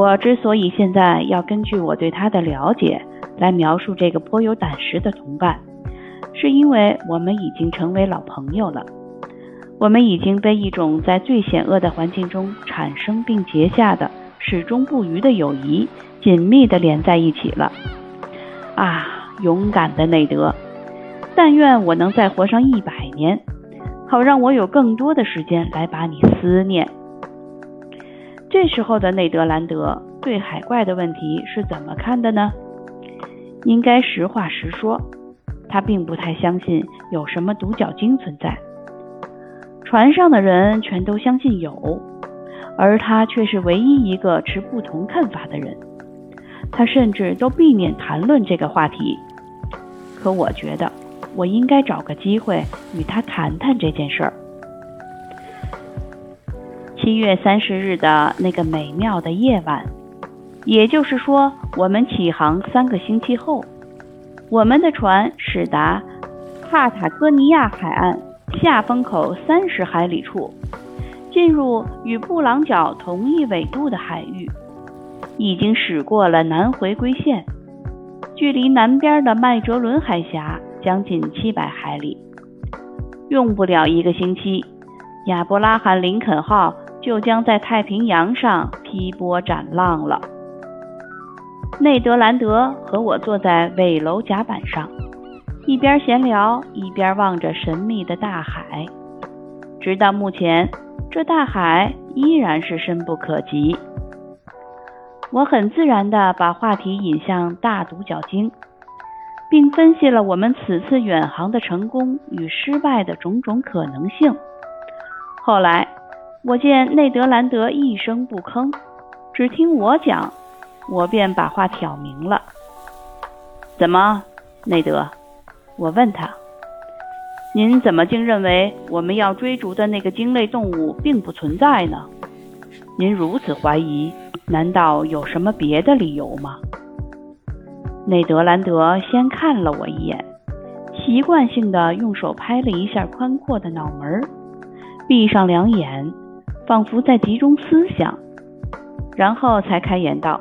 我之所以现在要根据我对他的了解来描述这个颇有胆识的同伴，是因为我们已经成为老朋友了。我们已经被一种在最险恶的环境中产生并结下的始终不渝的友谊紧密地连在一起了。啊，勇敢的内德！但愿我能再活上一百年，好让我有更多的时间来把你思念。这时候的内德兰德对海怪的问题是怎么看的呢？应该实话实说，他并不太相信有什么独角鲸存在。船上的人全都相信有，而他却是唯一一个持不同看法的人。他甚至都避免谈论这个话题。可我觉得，我应该找个机会与他谈谈这件事儿。七月三十日的那个美妙的夜晚，也就是说，我们起航三个星期后，我们的船驶达帕塔哥尼亚海岸下风口三十海里处，进入与布朗角同一纬度的海域，已经驶过了南回归线，距离南边的麦哲伦海峡将近七百海里。用不了一个星期，亚伯拉罕·林肯号。就将在太平洋上劈波斩浪了。内德兰德和我坐在尾楼甲板上，一边闲聊，一边望着神秘的大海。直到目前，这大海依然是深不可及。我很自然地把话题引向大独角鲸，并分析了我们此次远航的成功与失败的种种可能性。后来。我见内德兰德一声不吭，只听我讲，我便把话挑明了。怎么，内德？我问他：“您怎么竟认为我们要追逐的那个鲸类动物并不存在呢？您如此怀疑，难道有什么别的理由吗？”内德兰德先看了我一眼，习惯性的用手拍了一下宽阔的脑门，闭上两眼。仿佛在集中思想，然后才开言道：“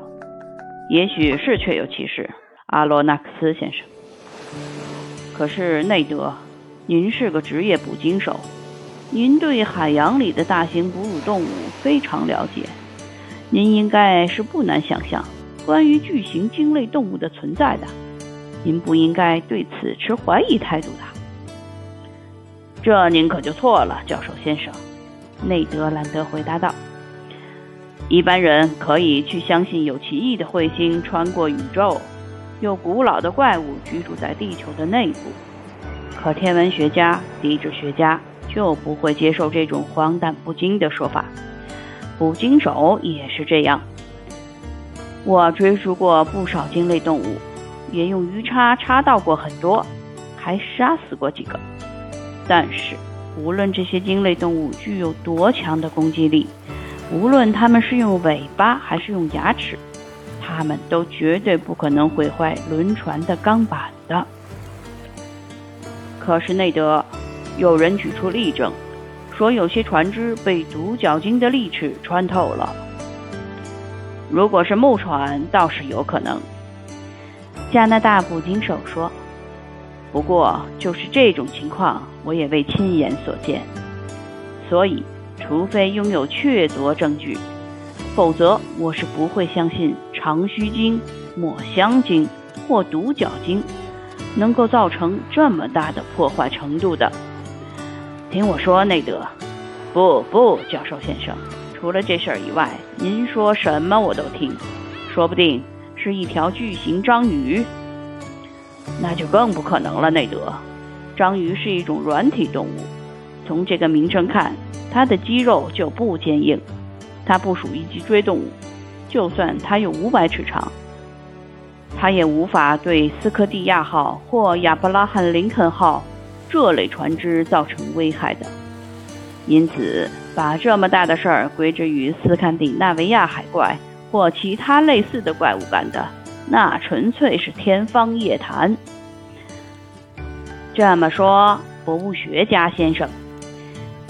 也许是确有其事，阿罗纳克斯先生。可是内德，您是个职业捕鲸手，您对海洋里的大型哺乳动物非常了解，您应该是不难想象关于巨型鲸类动物的存在的。您不应该对此持怀疑态度的。这您可就错了，教授先生。”内德兰德回答道：“一般人可以去相信有奇异的彗星穿过宇宙，有古老的怪物居住在地球的内部。可天文学家、地质学家就不会接受这种荒诞不经的说法。捕鲸手也是这样。我追逐过不少鲸类动物，也用鱼叉叉到过很多，还杀死过几个。但是……”无论这些鲸类动物具有多强的攻击力，无论它们是用尾巴还是用牙齿，它们都绝对不可能毁坏轮船的钢板的。可是内德，有人举出例证，说有些船只被独角鲸的利齿穿透了。如果是木船，倒是有可能。加拿大捕鲸手说。不过，就是这种情况，我也未亲眼所见。所以，除非拥有确凿证据，否则我是不会相信长须鲸、抹香鲸或独角鲸能够造成这么大的破坏程度的。听我说，内德，不不，教授先生，除了这事儿以外，您说什么我都听。说不定是一条巨型章鱼。那就更不可能了，内德。章鱼是一种软体动物，从这个名称看，它的肌肉就不坚硬。它不属于脊椎动物，就算它有五百尺长，它也无法对斯科蒂亚号或亚伯拉罕·林肯号这类船只造成危害的。因此，把这么大的事儿归之于斯堪的纳维亚海怪或其他类似的怪物干的。那纯粹是天方夜谭。这么说，博物学家先生，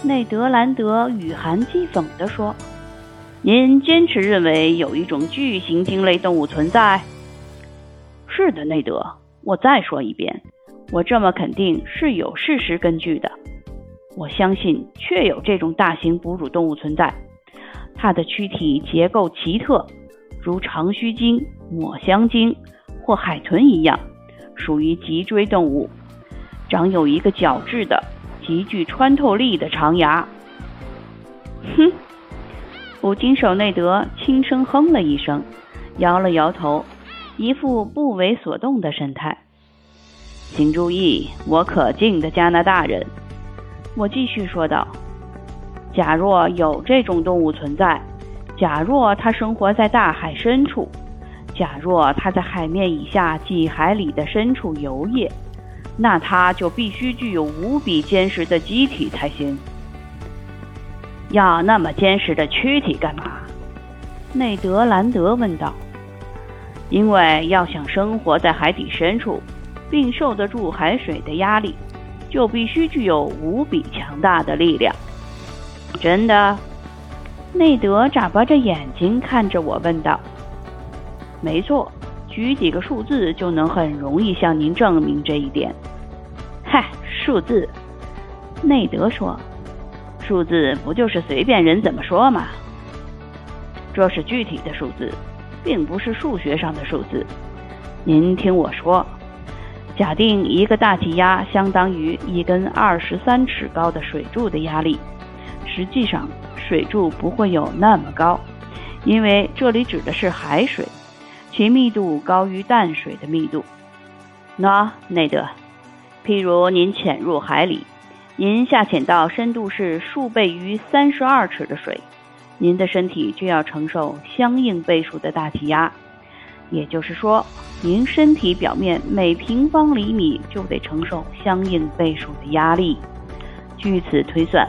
内德兰德语含讥讽地说：“您坚持认为有一种巨型鲸类动物存在？是的，内德。我再说一遍，我这么肯定是有事实根据的。我相信确有这种大型哺乳动物存在，它的躯体结构奇特，如长须鲸、抹香鲸或海豚一样，属于脊椎动物，长有一个角质的、极具穿透力的长牙。哼！捕鲸手内德轻声哼了一声，摇了摇头，一副不为所动的神态。请注意，我可敬的加拿大人，我继续说道：“假若有这种动物存在，假若它生活在大海深处，假若它在海面以下几海里的深处游曳，那它就必须具有无比坚实的机体才行。”要那么坚实的躯体干嘛？内德兰德问道。因为要想生活在海底深处，并受得住海水的压力，就必须具有无比强大的力量。真的？内德眨巴着眼睛看着我问道。没错，举几个数字就能很容易向您证明这一点。嗨，数字。内德说。数字不就是随便人怎么说吗？这是具体的数字，并不是数学上的数字。您听我说，假定一个大气压相当于一根二十三尺高的水柱的压力，实际上水柱不会有那么高，因为这里指的是海水，其密度高于淡水的密度。那内德，譬如您潜入海里。您下潜到深度是数倍于三十二尺的水，您的身体就要承受相应倍数的大气压，也就是说，您身体表面每平方厘米就得承受相应倍数的压力。据此推算，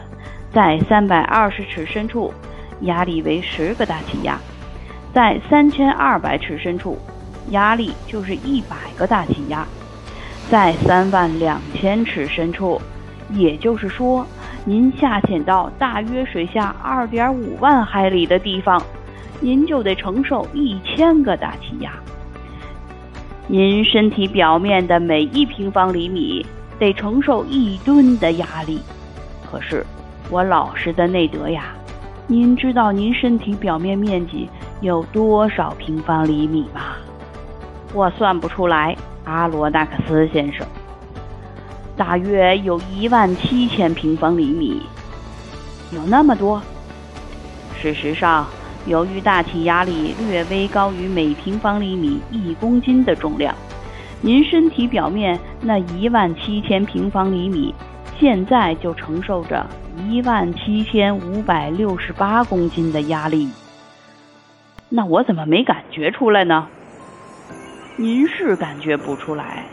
在三百二十尺深处，压力为十个大气压；在三千二百尺深处，压力就是一百个大气压；在三万两千尺深处。也就是说，您下潜到大约水下二点五万海里的地方，您就得承受一千个大气压。您身体表面的每一平方厘米得承受一吨的压力。可是，我老实的内德呀，您知道您身体表面面积有多少平方厘米吗？我算不出来，阿罗纳克斯先生。大约有一万七千平方厘米，有那么多。事实上，由于大气压力略微高于每平方厘米一公斤的重量，您身体表面那一万七千平方厘米现在就承受着一万七千五百六十八公斤的压力。那我怎么没感觉出来呢？您是感觉不出来。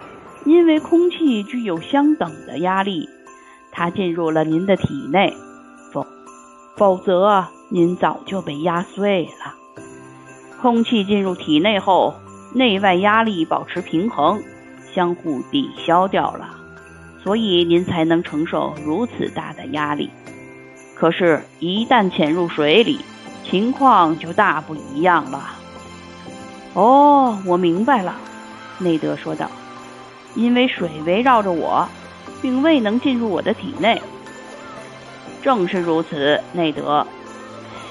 因为空气具有相等的压力，它进入了您的体内，否，否则您早就被压碎了。空气进入体内后，内外压力保持平衡，相互抵消掉了，所以您才能承受如此大的压力。可是，一旦潜入水里，情况就大不一样了。哦，我明白了，内德说道。因为水围绕着我，并未能进入我的体内。正是如此，内德。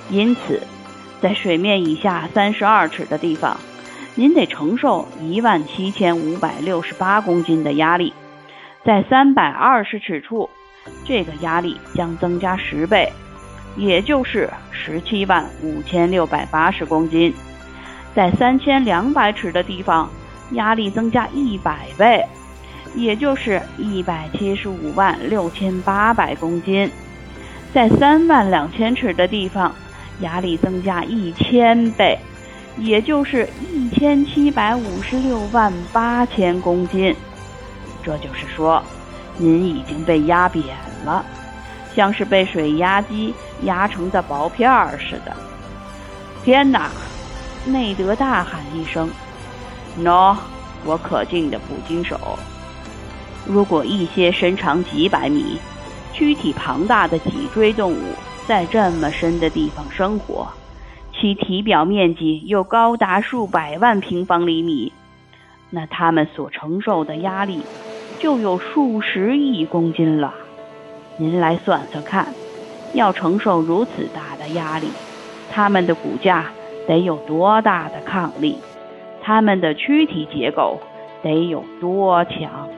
因此，在水面以下三十二尺的地方，您得承受一万七千五百六十八公斤的压力；在三百二十尺处，这个压力将增加十倍，也就是十七万五千六百八十公斤；在三千两百尺的地方，压力增加一百倍，也就是一百七十五万六千八百公斤；在三万两千尺的地方，压力增加一千倍，也就是一千七百五十六万八千公斤。这就是说，您已经被压扁了，像是被水压机压成的薄片儿似的。天哪！内德大喊一声。喏，我可敬的捕鲸手，如果一些身长几百米、躯体庞大的脊椎动物在这么深的地方生活，其体表面积又高达数百万平方厘米，那它们所承受的压力就有数十亿公斤了。您来算算看，要承受如此大的压力，它们的骨架得有多大的抗力？它们的躯体结构得有多强？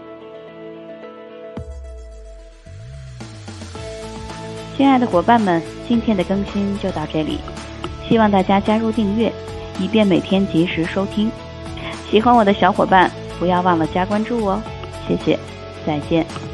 亲爱的伙伴们，今天的更新就到这里，希望大家加入订阅，以便每天及时收听。喜欢我的小伙伴，不要忘了加关注哦，谢谢，再见。